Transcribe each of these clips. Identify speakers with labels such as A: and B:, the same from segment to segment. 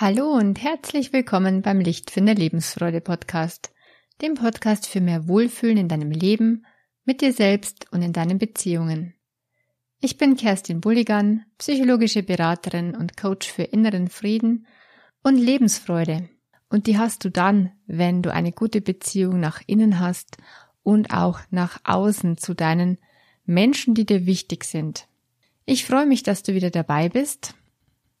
A: Hallo und herzlich willkommen beim Lichtfinder Lebensfreude Podcast, dem Podcast für mehr Wohlfühlen in deinem Leben, mit dir selbst und in deinen Beziehungen. Ich bin Kerstin Bulligan, psychologische Beraterin und Coach für inneren Frieden und Lebensfreude. Und die hast du dann, wenn du eine gute Beziehung nach innen hast und auch nach außen zu deinen Menschen, die dir wichtig sind. Ich freue mich, dass du wieder dabei bist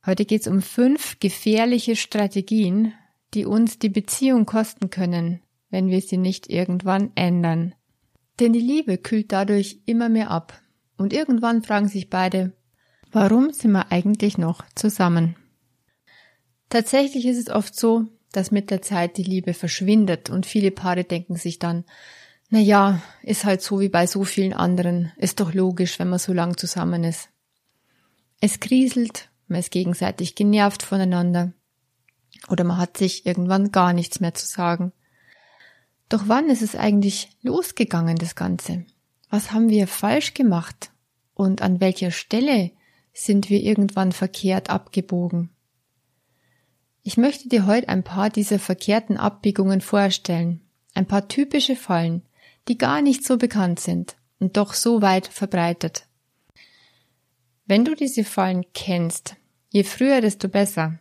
A: Heute geht es um fünf gefährliche Strategien, die uns die Beziehung kosten können, wenn wir sie nicht irgendwann ändern. Denn die Liebe kühlt dadurch immer mehr ab. Und irgendwann fragen sich beide, warum sind wir eigentlich noch zusammen? Tatsächlich ist es oft so, dass mit der Zeit die Liebe verschwindet und viele Paare denken sich dann, na ja, ist halt so wie bei so vielen anderen, ist doch logisch, wenn man so lang zusammen ist. Es kriselt man ist gegenseitig genervt voneinander oder man hat sich irgendwann gar nichts mehr zu sagen. Doch wann ist es eigentlich losgegangen, das Ganze? Was haben wir falsch gemacht? Und an welcher Stelle sind wir irgendwann verkehrt abgebogen? Ich möchte dir heute ein paar dieser verkehrten Abbiegungen vorstellen, ein paar typische Fallen, die gar nicht so bekannt sind und doch so weit verbreitet. Wenn du diese Fallen kennst, je früher, desto besser,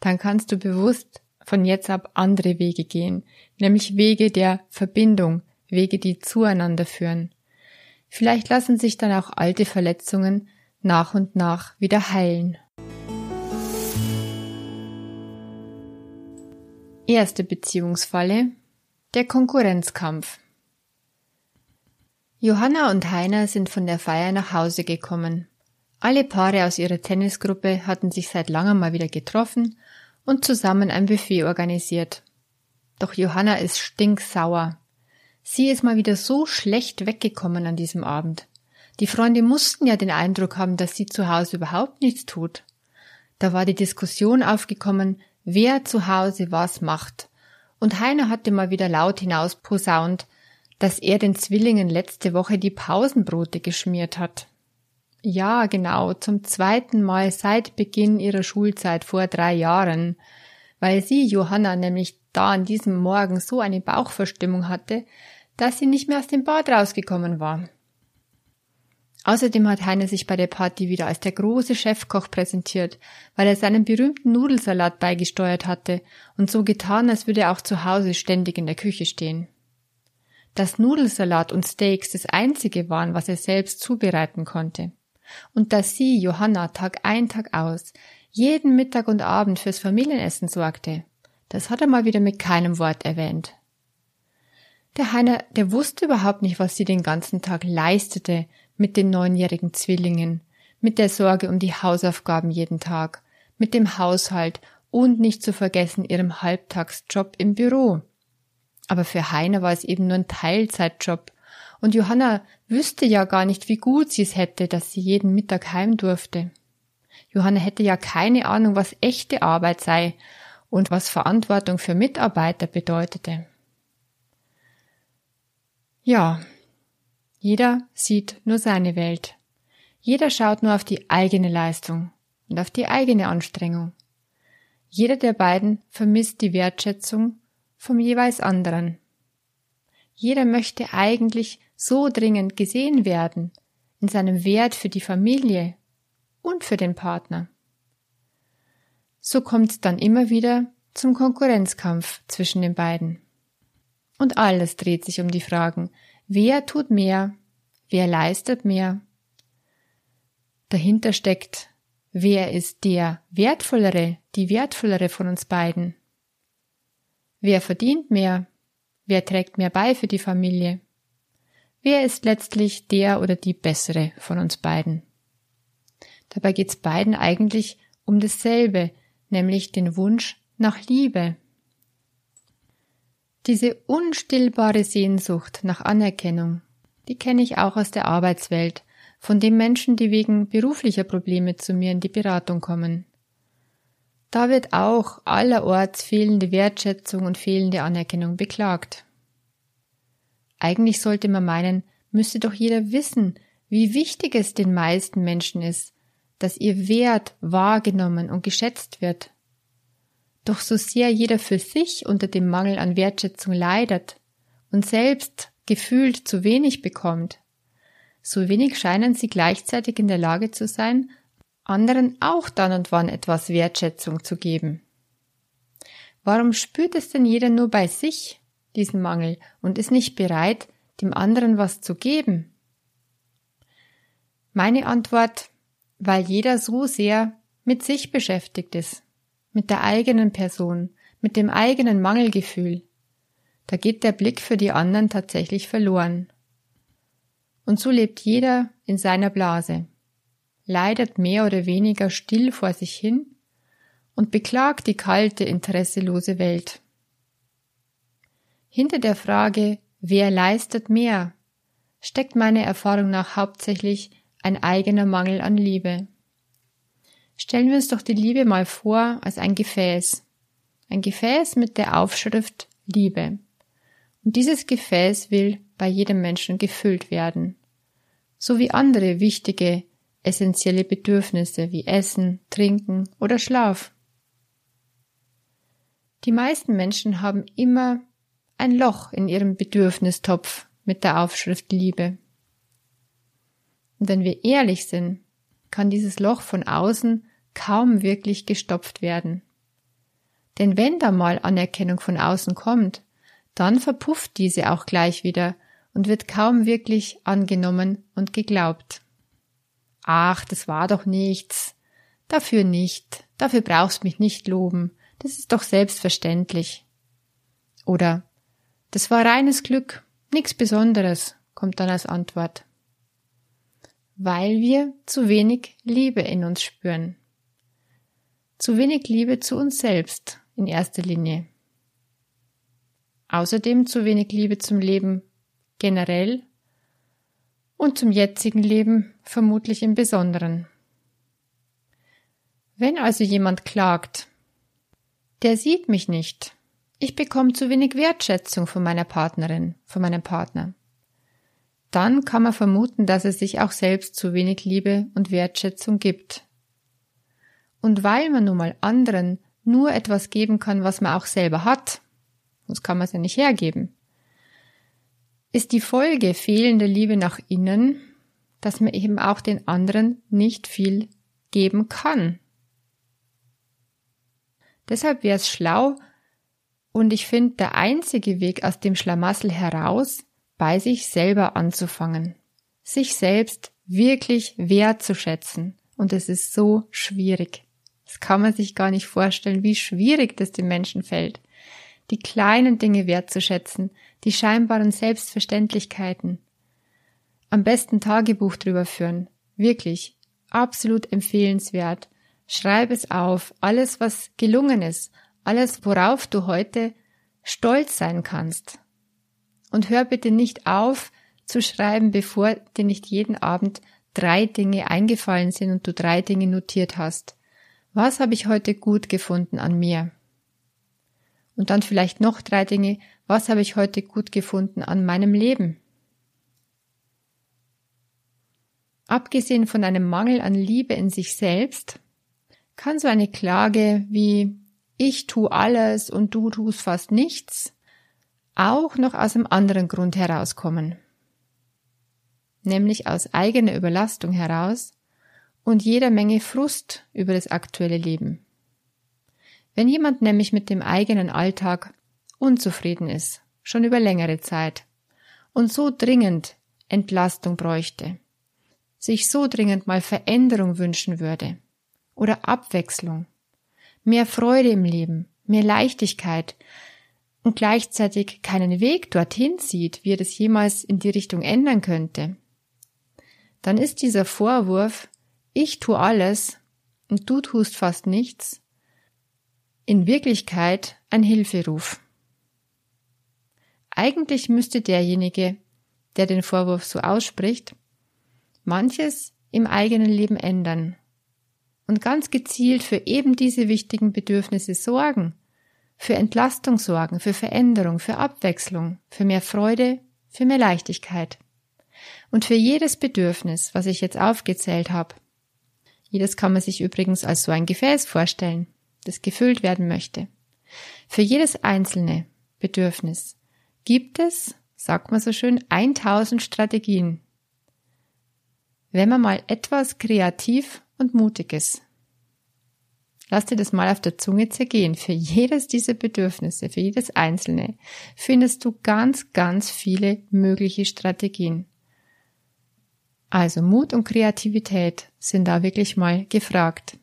A: dann kannst du bewusst von jetzt ab andere Wege gehen, nämlich Wege der Verbindung, Wege, die zueinander führen. Vielleicht lassen sich dann auch alte Verletzungen nach und nach wieder heilen. Erste Beziehungsfalle der Konkurrenzkampf. Johanna und Heiner sind von der Feier nach Hause gekommen. Alle Paare aus ihrer Tennisgruppe hatten sich seit langem mal wieder getroffen und zusammen ein Buffet organisiert. Doch Johanna ist stinksauer. Sie ist mal wieder so schlecht weggekommen an diesem Abend. Die Freunde mussten ja den Eindruck haben, dass sie zu Hause überhaupt nichts tut. Da war die Diskussion aufgekommen, wer zu Hause was macht. Und Heiner hatte mal wieder laut hinaus posaunt, dass er den Zwillingen letzte Woche die Pausenbrote geschmiert hat. Ja, genau, zum zweiten Mal seit Beginn ihrer Schulzeit vor drei Jahren, weil sie, Johanna, nämlich da an diesem Morgen so eine Bauchverstimmung hatte, dass sie nicht mehr aus dem Bad rausgekommen war. Außerdem hat Heiner sich bei der Party wieder als der große Chefkoch präsentiert, weil er seinen berühmten Nudelsalat beigesteuert hatte und so getan, als würde er auch zu Hause ständig in der Küche stehen. Dass Nudelsalat und Steaks das einzige waren, was er selbst zubereiten konnte und dass sie, Johanna, Tag ein, Tag aus, jeden Mittag und Abend fürs Familienessen sorgte, das hat er mal wieder mit keinem Wort erwähnt. Der Heiner, der wusste überhaupt nicht, was sie den ganzen Tag leistete mit den neunjährigen Zwillingen, mit der Sorge um die Hausaufgaben jeden Tag, mit dem Haushalt und nicht zu vergessen ihrem Halbtagsjob im Büro. Aber für Heiner war es eben nur ein Teilzeitjob und Johanna wüsste ja gar nicht, wie gut sie es hätte, dass sie jeden Mittag heim durfte. Johanna hätte ja keine Ahnung, was echte Arbeit sei und was Verantwortung für Mitarbeiter bedeutete. Ja, jeder sieht nur seine Welt. Jeder schaut nur auf die eigene Leistung und auf die eigene Anstrengung. Jeder der beiden vermisst die Wertschätzung vom jeweils anderen. Jeder möchte eigentlich so dringend gesehen werden in seinem Wert für die Familie und für den Partner. So kommt es dann immer wieder zum Konkurrenzkampf zwischen den beiden. Und alles dreht sich um die Fragen, wer tut mehr, wer leistet mehr. Dahinter steckt, wer ist der wertvollere, die wertvollere von uns beiden. Wer verdient mehr, wer trägt mehr bei für die Familie. Wer ist letztlich der oder die bessere von uns beiden? Dabei geht es beiden eigentlich um dasselbe, nämlich den Wunsch nach Liebe. Diese unstillbare Sehnsucht nach Anerkennung, die kenne ich auch aus der Arbeitswelt, von den Menschen, die wegen beruflicher Probleme zu mir in die Beratung kommen. Da wird auch allerorts fehlende Wertschätzung und fehlende Anerkennung beklagt. Eigentlich sollte man meinen, müsste doch jeder wissen, wie wichtig es den meisten Menschen ist, dass ihr Wert wahrgenommen und geschätzt wird. Doch so sehr jeder für sich unter dem Mangel an Wertschätzung leidet und selbst gefühlt zu wenig bekommt, so wenig scheinen sie gleichzeitig in der Lage zu sein, anderen auch dann und wann etwas Wertschätzung zu geben. Warum spürt es denn jeder nur bei sich, diesen Mangel, und ist nicht bereit, dem anderen was zu geben? Meine Antwort, weil jeder so sehr mit sich beschäftigt ist, mit der eigenen Person, mit dem eigenen Mangelgefühl. Da geht der Blick für die anderen tatsächlich verloren. Und so lebt jeder in seiner Blase, leidet mehr oder weniger still vor sich hin und beklagt die kalte, interesselose Welt. Hinter der Frage, wer leistet mehr, steckt meiner Erfahrung nach hauptsächlich ein eigener Mangel an Liebe. Stellen wir uns doch die Liebe mal vor als ein Gefäß. Ein Gefäß mit der Aufschrift Liebe. Und dieses Gefäß will bei jedem Menschen gefüllt werden. So wie andere wichtige, essentielle Bedürfnisse wie Essen, Trinken oder Schlaf. Die meisten Menschen haben immer ein Loch in ihrem Bedürfnistopf mit der Aufschrift Liebe. Und wenn wir ehrlich sind, kann dieses Loch von außen kaum wirklich gestopft werden. Denn wenn da mal Anerkennung von außen kommt, dann verpufft diese auch gleich wieder und wird kaum wirklich angenommen und geglaubt. Ach, das war doch nichts. Dafür nicht. Dafür brauchst mich nicht loben. Das ist doch selbstverständlich. Oder das war reines Glück, nichts Besonderes, kommt dann als Antwort weil wir zu wenig Liebe in uns spüren. Zu wenig Liebe zu uns selbst in erster Linie. Außerdem zu wenig Liebe zum Leben generell und zum jetzigen Leben vermutlich im Besonderen. Wenn also jemand klagt, der sieht mich nicht, ich bekomme zu wenig Wertschätzung von meiner Partnerin, von meinem Partner, dann kann man vermuten, dass es sich auch selbst zu wenig Liebe und Wertschätzung gibt. Und weil man nun mal anderen nur etwas geben kann, was man auch selber hat, sonst kann man es ja nicht hergeben, ist die Folge fehlender Liebe nach innen, dass man eben auch den anderen nicht viel geben kann. Deshalb wäre es schlau, und ich finde der einzige Weg aus dem Schlamassel heraus, bei sich selber anzufangen, sich selbst wirklich wertzuschätzen. Und es ist so schwierig. Das kann man sich gar nicht vorstellen, wie schwierig das den Menschen fällt. Die kleinen Dinge wertzuschätzen, die scheinbaren Selbstverständlichkeiten. Am besten Tagebuch drüber führen. Wirklich. Absolut empfehlenswert. Schreib es auf. Alles, was gelungen ist. Alles, worauf du heute stolz sein kannst. Und hör bitte nicht auf zu schreiben, bevor dir nicht jeden Abend drei Dinge eingefallen sind und du drei Dinge notiert hast. Was habe ich heute gut gefunden an mir? Und dann vielleicht noch drei Dinge. Was habe ich heute gut gefunden an meinem Leben? Abgesehen von einem Mangel an Liebe in sich selbst, kann so eine Klage wie ich tu alles und du tust fast nichts auch noch aus einem anderen Grund herauskommen, nämlich aus eigener Überlastung heraus und jeder Menge Frust über das aktuelle Leben. Wenn jemand nämlich mit dem eigenen Alltag unzufrieden ist, schon über längere Zeit, und so dringend Entlastung bräuchte, sich so dringend mal Veränderung wünschen würde oder Abwechslung, mehr Freude im Leben, mehr Leichtigkeit, und gleichzeitig keinen Weg dorthin sieht, wie er das jemals in die Richtung ändern könnte, dann ist dieser Vorwurf, ich tu alles und du tust fast nichts, in Wirklichkeit ein Hilferuf. Eigentlich müsste derjenige, der den Vorwurf so ausspricht, manches im eigenen Leben ändern und ganz gezielt für eben diese wichtigen Bedürfnisse sorgen für Entlastung sorgen, für Veränderung, für Abwechslung, für mehr Freude, für mehr Leichtigkeit. Und für jedes Bedürfnis, was ich jetzt aufgezählt habe, jedes kann man sich übrigens als so ein Gefäß vorstellen, das gefüllt werden möchte. Für jedes einzelne Bedürfnis gibt es, sagt man so schön, 1000 Strategien. Wenn man mal etwas kreativ und mutig ist. Lass dir das mal auf der Zunge zergehen. Für jedes dieser Bedürfnisse, für jedes einzelne, findest du ganz, ganz viele mögliche Strategien. Also Mut und Kreativität sind da wirklich mal gefragt.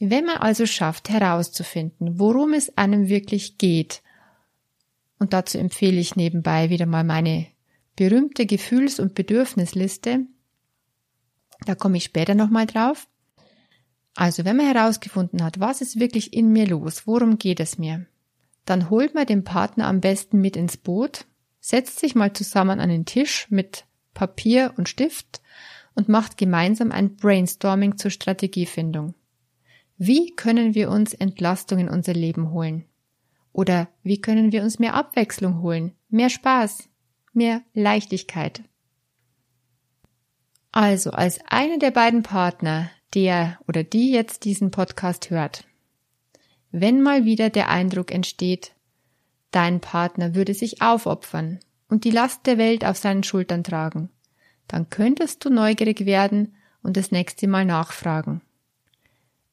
A: Wenn man also schafft herauszufinden, worum es einem wirklich geht, und dazu empfehle ich nebenbei wieder mal meine berühmte Gefühls- und Bedürfnisliste, da komme ich später nochmal drauf. Also wenn man herausgefunden hat, was ist wirklich in mir los, worum geht es mir, dann holt man den Partner am besten mit ins Boot, setzt sich mal zusammen an den Tisch mit Papier und Stift und macht gemeinsam ein Brainstorming zur Strategiefindung. Wie können wir uns Entlastung in unser Leben holen? Oder wie können wir uns mehr Abwechslung holen, mehr Spaß, mehr Leichtigkeit? Also, als einer der beiden Partner, der oder die jetzt diesen Podcast hört, wenn mal wieder der Eindruck entsteht, dein Partner würde sich aufopfern und die Last der Welt auf seinen Schultern tragen, dann könntest du neugierig werden und das nächste Mal nachfragen.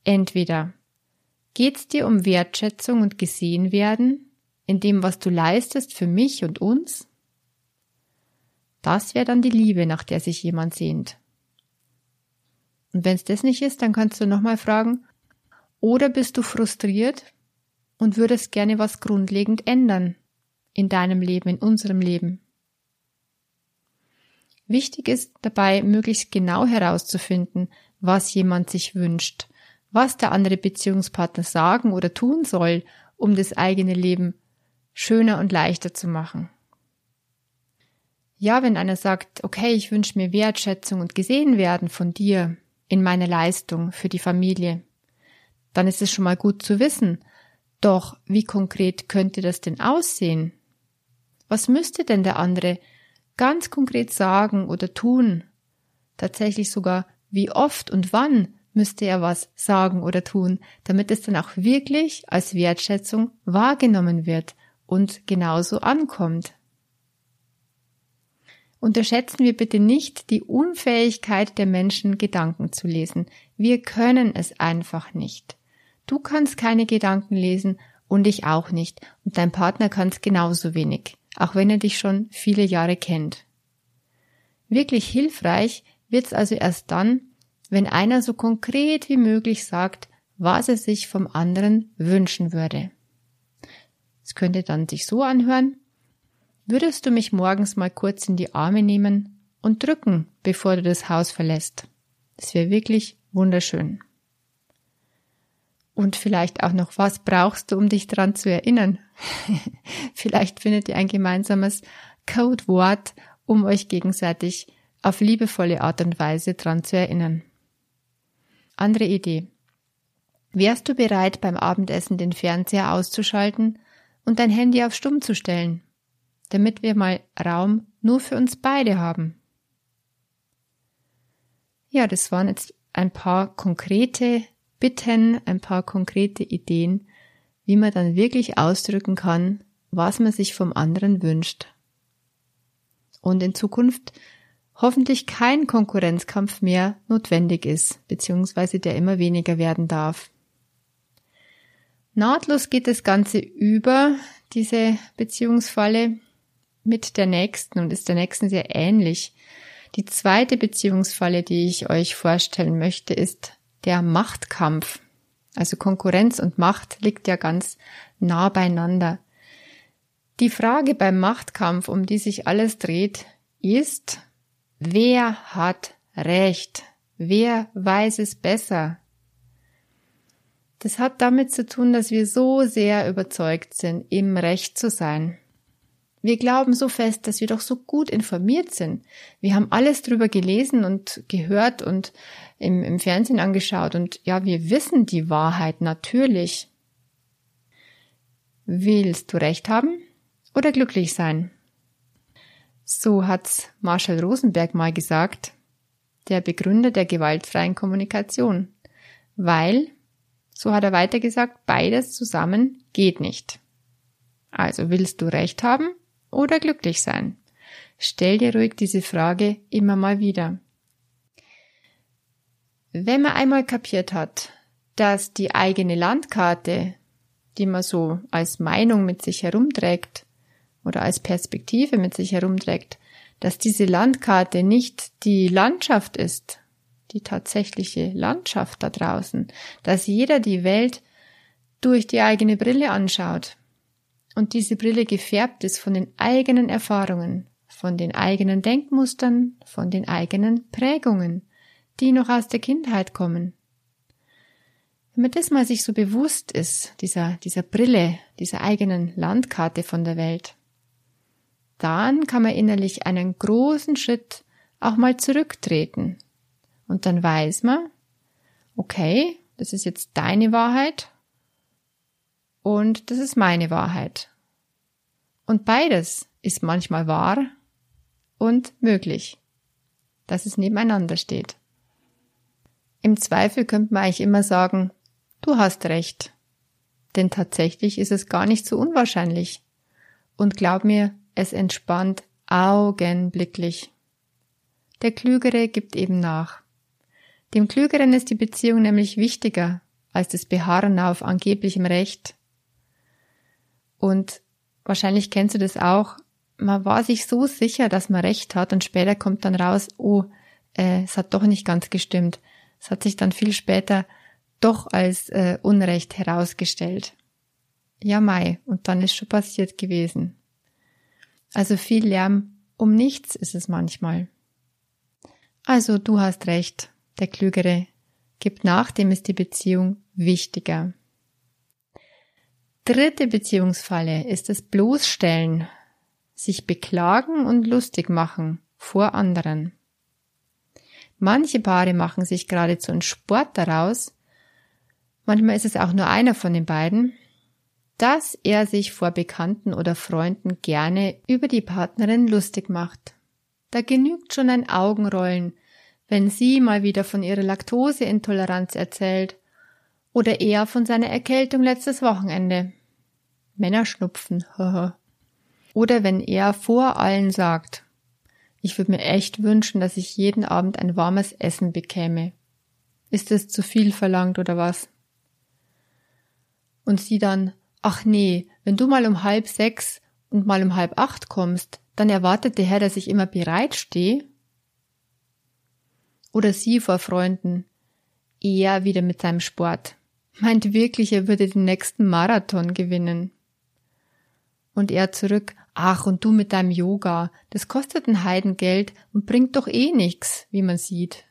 A: Entweder geht's dir um Wertschätzung und gesehen werden in dem, was du leistest für mich und uns? Das wäre dann die Liebe, nach der sich jemand sehnt. Und wenn es das nicht ist, dann kannst du nochmal fragen, oder bist du frustriert und würdest gerne was grundlegend ändern in deinem Leben, in unserem Leben? Wichtig ist dabei, möglichst genau herauszufinden, was jemand sich wünscht was der andere Beziehungspartner sagen oder tun soll, um das eigene Leben schöner und leichter zu machen. Ja, wenn einer sagt, okay, ich wünsche mir Wertschätzung und gesehen werden von dir in meiner Leistung für die Familie, dann ist es schon mal gut zu wissen. Doch wie konkret könnte das denn aussehen? Was müsste denn der andere ganz konkret sagen oder tun? Tatsächlich sogar wie oft und wann müsste er was sagen oder tun, damit es dann auch wirklich als Wertschätzung wahrgenommen wird und genauso ankommt. Unterschätzen wir bitte nicht die Unfähigkeit der Menschen, Gedanken zu lesen. Wir können es einfach nicht. Du kannst keine Gedanken lesen und ich auch nicht. Und dein Partner kann es genauso wenig, auch wenn er dich schon viele Jahre kennt. Wirklich hilfreich wird es also erst dann, wenn einer so konkret wie möglich sagt, was er sich vom anderen wünschen würde. Es könnte dann sich so anhören, würdest du mich morgens mal kurz in die Arme nehmen und drücken, bevor du das Haus verlässt. Das wäre wirklich wunderschön. Und vielleicht auch noch, was brauchst du, um dich dran zu erinnern? vielleicht findet ihr ein gemeinsames Codewort, um euch gegenseitig auf liebevolle Art und Weise dran zu erinnern. Andere Idee. Wärst du bereit, beim Abendessen den Fernseher auszuschalten und dein Handy auf Stumm zu stellen, damit wir mal Raum nur für uns beide haben? Ja, das waren jetzt ein paar konkrete Bitten, ein paar konkrete Ideen, wie man dann wirklich ausdrücken kann, was man sich vom anderen wünscht. Und in Zukunft hoffentlich kein Konkurrenzkampf mehr notwendig ist, beziehungsweise der immer weniger werden darf. Nahtlos geht das Ganze über diese Beziehungsfalle mit der nächsten und ist der nächsten sehr ähnlich. Die zweite Beziehungsfalle, die ich euch vorstellen möchte, ist der Machtkampf. Also Konkurrenz und Macht liegt ja ganz nah beieinander. Die Frage beim Machtkampf, um die sich alles dreht, ist, Wer hat Recht? Wer weiß es besser? Das hat damit zu tun, dass wir so sehr überzeugt sind, im Recht zu sein. Wir glauben so fest, dass wir doch so gut informiert sind. Wir haben alles drüber gelesen und gehört und im, im Fernsehen angeschaut und ja, wir wissen die Wahrheit natürlich. Willst du Recht haben oder glücklich sein? So hat's Marshall Rosenberg mal gesagt, der Begründer der gewaltfreien Kommunikation. Weil, So hat er weiter gesagt, beides zusammen geht nicht. Also willst du Recht haben oder glücklich sein? Stell dir ruhig diese Frage immer mal wieder. Wenn man einmal kapiert hat, dass die eigene Landkarte, die man so als Meinung mit sich herumträgt oder als Perspektive mit sich herumträgt, dass diese Landkarte nicht die Landschaft ist, die tatsächliche Landschaft da draußen, dass jeder die Welt durch die eigene Brille anschaut und diese Brille gefärbt ist von den eigenen Erfahrungen, von den eigenen Denkmustern, von den eigenen Prägungen, die noch aus der Kindheit kommen. Wenn man das mal sich so bewusst ist, dieser, dieser Brille, dieser eigenen Landkarte von der Welt, dann kann man innerlich einen großen Schritt auch mal zurücktreten. Und dann weiß man, okay, das ist jetzt deine Wahrheit und das ist meine Wahrheit. Und beides ist manchmal wahr und möglich, dass es nebeneinander steht. Im Zweifel könnte man eigentlich immer sagen, du hast recht. Denn tatsächlich ist es gar nicht so unwahrscheinlich. Und glaub mir, es entspannt augenblicklich. Der Klügere gibt eben nach. Dem Klügeren ist die Beziehung nämlich wichtiger als das Beharren auf angeblichem Recht. Und wahrscheinlich kennst du das auch. Man war sich so sicher, dass man Recht hat und später kommt dann raus, oh, äh, es hat doch nicht ganz gestimmt. Es hat sich dann viel später doch als äh, Unrecht herausgestellt. Ja, Mai, und dann ist schon passiert gewesen. Also viel Lärm um nichts ist es manchmal. Also du hast recht, der Klügere gibt nach, dem ist die Beziehung wichtiger. Dritte Beziehungsfalle ist das Bloßstellen, sich beklagen und lustig machen vor anderen. Manche Paare machen sich geradezu einen Sport daraus, manchmal ist es auch nur einer von den beiden, dass er sich vor Bekannten oder Freunden gerne über die Partnerin lustig macht. Da genügt schon ein Augenrollen, wenn sie mal wieder von ihrer Laktoseintoleranz erzählt oder er von seiner Erkältung letztes Wochenende. Männerschnupfen, haha. oder wenn er vor allen sagt, ich würde mir echt wünschen, dass ich jeden Abend ein warmes Essen bekäme. Ist es zu viel verlangt oder was? Und sie dann, ach nee, wenn du mal um halb sechs und mal um halb acht kommst, dann erwartet der Herr, dass ich immer bereit stehe? Oder sie vor Freunden, er wieder mit seinem Sport, meint wirklich, er würde den nächsten Marathon gewinnen. Und er zurück, ach, und du mit deinem Yoga, das kostet ein Heidengeld und bringt doch eh nix, wie man sieht.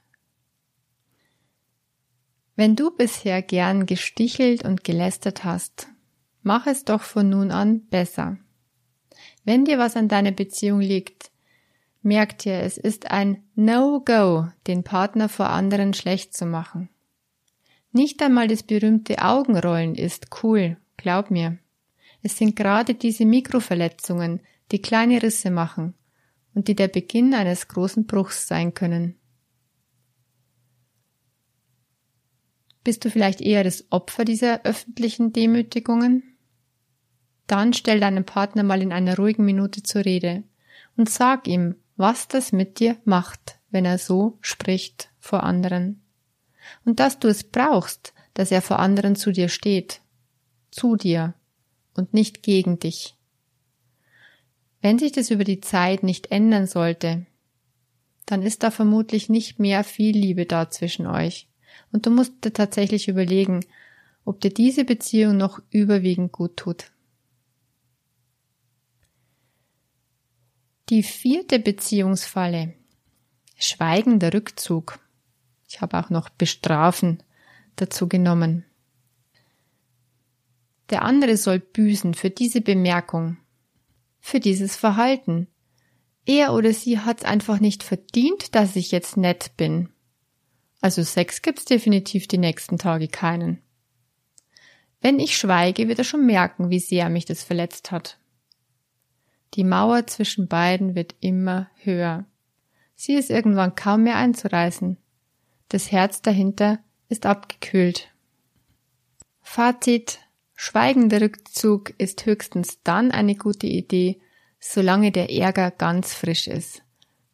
A: Wenn du bisher gern gestichelt und gelästert hast, mach es doch von nun an besser. Wenn dir was an deiner Beziehung liegt, merk dir, es ist ein No-Go, den Partner vor anderen schlecht zu machen. Nicht einmal das berühmte Augenrollen ist cool, glaub mir. Es sind gerade diese Mikroverletzungen, die kleine Risse machen und die der Beginn eines großen Bruchs sein können. Bist du vielleicht eher das Opfer dieser öffentlichen Demütigungen? Dann stell deinen Partner mal in einer ruhigen Minute zur Rede und sag ihm, was das mit dir macht, wenn er so spricht vor anderen. Und dass du es brauchst, dass er vor anderen zu dir steht. Zu dir und nicht gegen dich. Wenn sich das über die Zeit nicht ändern sollte, dann ist da vermutlich nicht mehr viel Liebe da zwischen euch. Und du musst dir tatsächlich überlegen, ob dir diese Beziehung noch überwiegend gut tut. Die vierte Beziehungsfalle. Schweigender Rückzug. Ich habe auch noch bestrafen dazu genommen. Der andere soll büßen für diese Bemerkung, für dieses Verhalten. Er oder sie hat's einfach nicht verdient, dass ich jetzt nett bin. Also Sex gibt's definitiv die nächsten Tage keinen. Wenn ich schweige, wird er schon merken, wie sehr mich das verletzt hat. Die Mauer zwischen beiden wird immer höher. Sie ist irgendwann kaum mehr einzureißen. Das Herz dahinter ist abgekühlt. Fazit. Schweigender Rückzug ist höchstens dann eine gute Idee, solange der Ärger ganz frisch ist.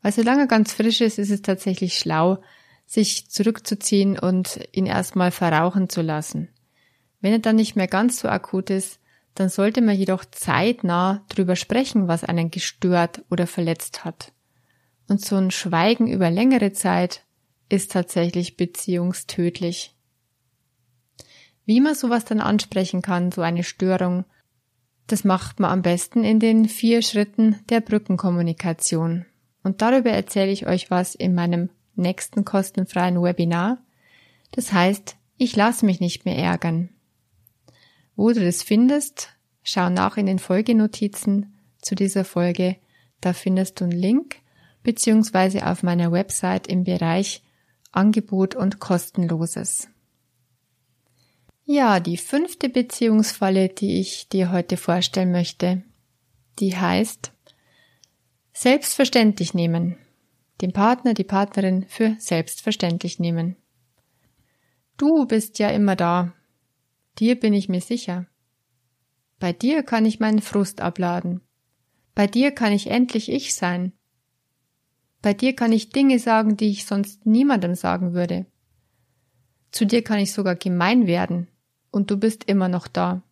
A: Weil solange er ganz frisch ist, ist es tatsächlich schlau, sich zurückzuziehen und ihn erstmal verrauchen zu lassen. Wenn er dann nicht mehr ganz so akut ist, dann sollte man jedoch zeitnah drüber sprechen, was einen gestört oder verletzt hat. Und so ein Schweigen über längere Zeit ist tatsächlich beziehungstödlich. Wie man sowas dann ansprechen kann, so eine Störung, das macht man am besten in den vier Schritten der Brückenkommunikation. Und darüber erzähle ich euch was in meinem nächsten kostenfreien Webinar. Das heißt, ich lasse mich nicht mehr ärgern. Wo du das findest, schau nach in den Folgenotizen zu dieser Folge. Da findest du einen Link, beziehungsweise auf meiner Website im Bereich Angebot und Kostenloses. Ja, die fünfte Beziehungsfalle, die ich dir heute vorstellen möchte, die heißt selbstverständlich nehmen. Den Partner, die Partnerin für selbstverständlich nehmen. Du bist ja immer da, Dir bin ich mir sicher. Bei dir kann ich meinen Frust abladen. Bei dir kann ich endlich ich sein. Bei dir kann ich Dinge sagen, die ich sonst niemandem sagen würde. Zu dir kann ich sogar gemein werden, und du bist immer noch da.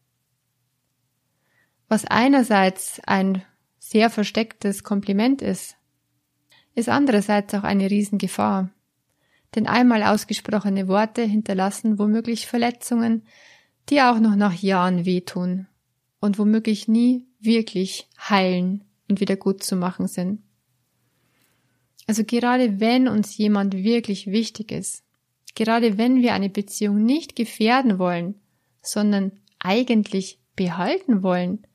A: Was einerseits ein sehr verstecktes Kompliment ist, ist andererseits auch eine Riesengefahr. Denn einmal ausgesprochene Worte hinterlassen womöglich Verletzungen, die auch noch nach Jahren wehtun und womöglich nie wirklich heilen und wieder gut zu machen sind. Also gerade wenn uns jemand wirklich wichtig ist, gerade wenn wir eine Beziehung nicht gefährden wollen, sondern eigentlich behalten wollen,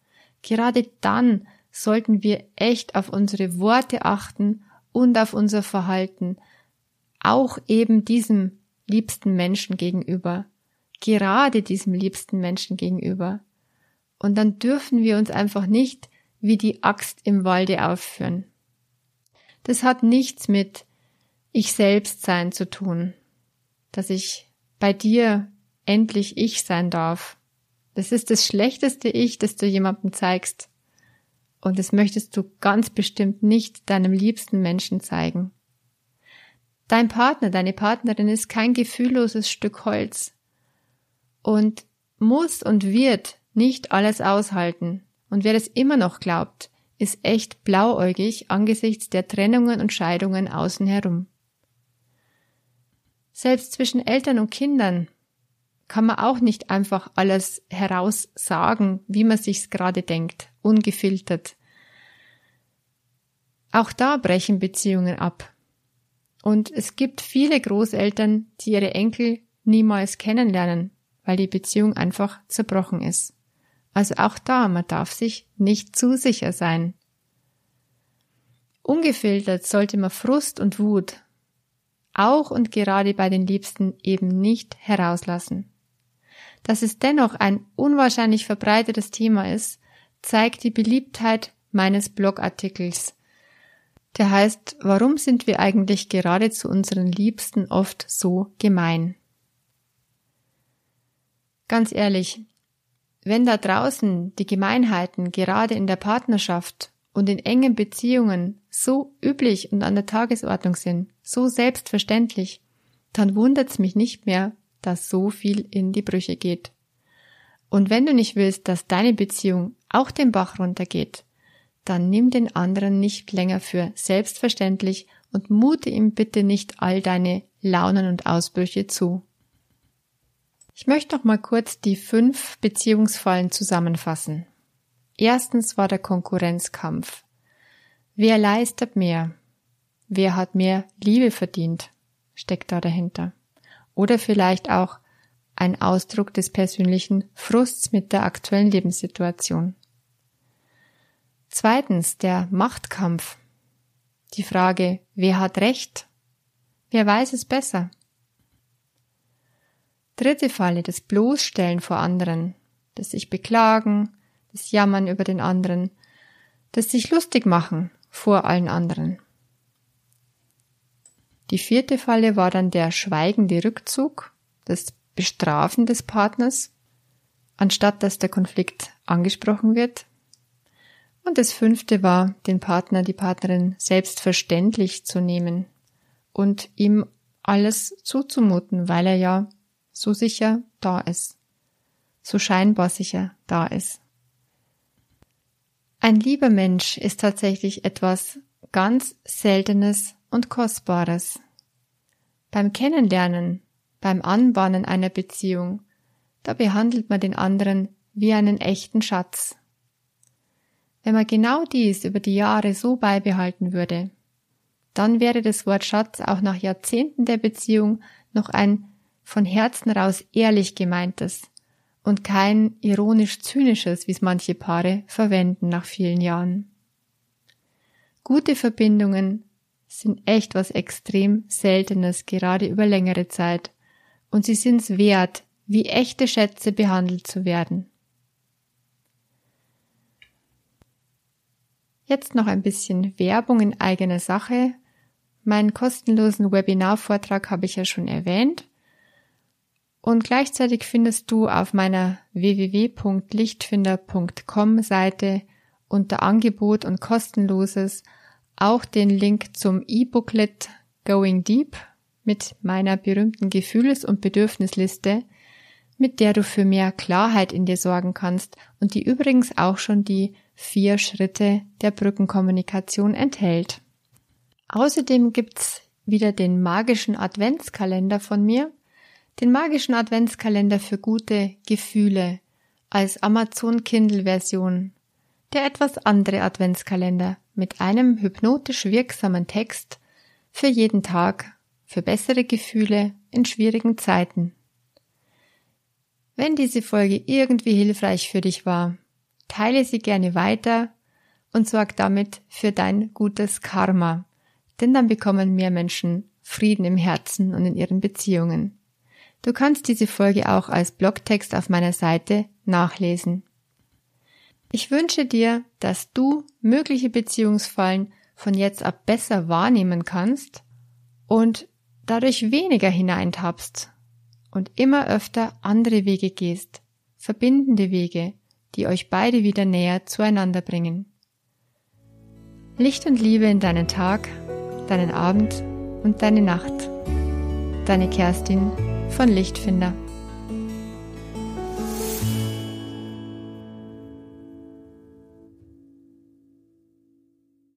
A: gerade dann sollten wir echt auf unsere Worte achten und auf unser Verhalten, auch eben diesem liebsten Menschen gegenüber gerade diesem liebsten Menschen gegenüber. Und dann dürfen wir uns einfach nicht wie die Axt im Walde aufführen. Das hat nichts mit ich selbst sein zu tun, dass ich bei dir endlich ich sein darf. Das ist das schlechteste Ich, das du jemandem zeigst. Und das möchtest du ganz bestimmt nicht deinem liebsten Menschen zeigen. Dein Partner, deine Partnerin ist kein gefühlloses Stück Holz, und muss und wird nicht alles aushalten. Und wer das immer noch glaubt, ist echt blauäugig angesichts der Trennungen und Scheidungen außen herum. Selbst zwischen Eltern und Kindern kann man auch nicht einfach alles heraus sagen, wie man sich's gerade denkt, ungefiltert. Auch da brechen Beziehungen ab. Und es gibt viele Großeltern, die ihre Enkel niemals kennenlernen, weil die Beziehung einfach zerbrochen ist. Also auch da, man darf sich nicht zu sicher sein. Ungefiltert sollte man Frust und Wut auch und gerade bei den Liebsten eben nicht herauslassen. Dass es dennoch ein unwahrscheinlich verbreitetes Thema ist, zeigt die Beliebtheit meines Blogartikels. Der heißt, warum sind wir eigentlich gerade zu unseren Liebsten oft so gemein? Ganz ehrlich, wenn da draußen die Gemeinheiten gerade in der Partnerschaft und in engen Beziehungen so üblich und an der Tagesordnung sind, so selbstverständlich, dann wundert's mich nicht mehr, dass so viel in die Brüche geht. Und wenn du nicht willst, dass deine Beziehung auch den Bach runtergeht, dann nimm den anderen nicht länger für selbstverständlich und mute ihm bitte nicht all deine Launen und Ausbrüche zu. Ich möchte noch mal kurz die fünf Beziehungsfallen zusammenfassen. Erstens war der Konkurrenzkampf. Wer leistet mehr? Wer hat mehr Liebe verdient? Steckt da dahinter. Oder vielleicht auch ein Ausdruck des persönlichen Frusts mit der aktuellen Lebenssituation. Zweitens der Machtkampf. Die Frage, wer hat Recht? Wer weiß es besser? Dritte Falle, das Bloßstellen vor anderen, das sich beklagen, das Jammern über den anderen, das sich lustig machen vor allen anderen. Die vierte Falle war dann der schweigende Rückzug, das Bestrafen des Partners, anstatt dass der Konflikt angesprochen wird. Und das fünfte war, den Partner, die Partnerin selbstverständlich zu nehmen und ihm alles zuzumuten, weil er ja so sicher da ist, so scheinbar sicher da ist. Ein lieber Mensch ist tatsächlich etwas ganz Seltenes und Kostbares. Beim Kennenlernen, beim Anbahnen einer Beziehung, da behandelt man den anderen wie einen echten Schatz. Wenn man genau dies über die Jahre so beibehalten würde, dann wäre das Wort Schatz auch nach Jahrzehnten der Beziehung noch ein von Herzen raus ehrlich gemeintes und kein ironisch zynisches, wie es manche Paare verwenden nach vielen Jahren. Gute Verbindungen sind echt was extrem Seltenes, gerade über längere Zeit, und sie sind's wert, wie echte Schätze behandelt zu werden. Jetzt noch ein bisschen Werbung in eigener Sache. Meinen kostenlosen Webinarvortrag habe ich ja schon erwähnt. Und gleichzeitig findest du auf meiner www.lichtfinder.com Seite unter Angebot und kostenloses auch den Link zum E-Booklet Going Deep mit meiner berühmten Gefühls- und Bedürfnisliste, mit der du für mehr Klarheit in dir sorgen kannst und die übrigens auch schon die vier Schritte der Brückenkommunikation enthält. Außerdem gibt's wieder den magischen Adventskalender von mir, den magischen Adventskalender für gute Gefühle als Amazon Kindle Version, der etwas andere Adventskalender mit einem hypnotisch wirksamen Text für jeden Tag für bessere Gefühle in schwierigen Zeiten. Wenn diese Folge irgendwie hilfreich für dich war, teile sie gerne weiter und sorg damit für dein gutes Karma, denn dann bekommen mehr Menschen Frieden im Herzen und in ihren Beziehungen. Du kannst diese Folge auch als Blogtext auf meiner Seite nachlesen. Ich wünsche dir, dass du mögliche Beziehungsfallen von jetzt ab besser wahrnehmen kannst und dadurch weniger hineintappst und immer öfter andere Wege gehst, verbindende Wege, die euch beide wieder näher zueinander bringen. Licht und Liebe in deinen Tag, deinen Abend und deine Nacht. Deine Kerstin von Lichtfinder.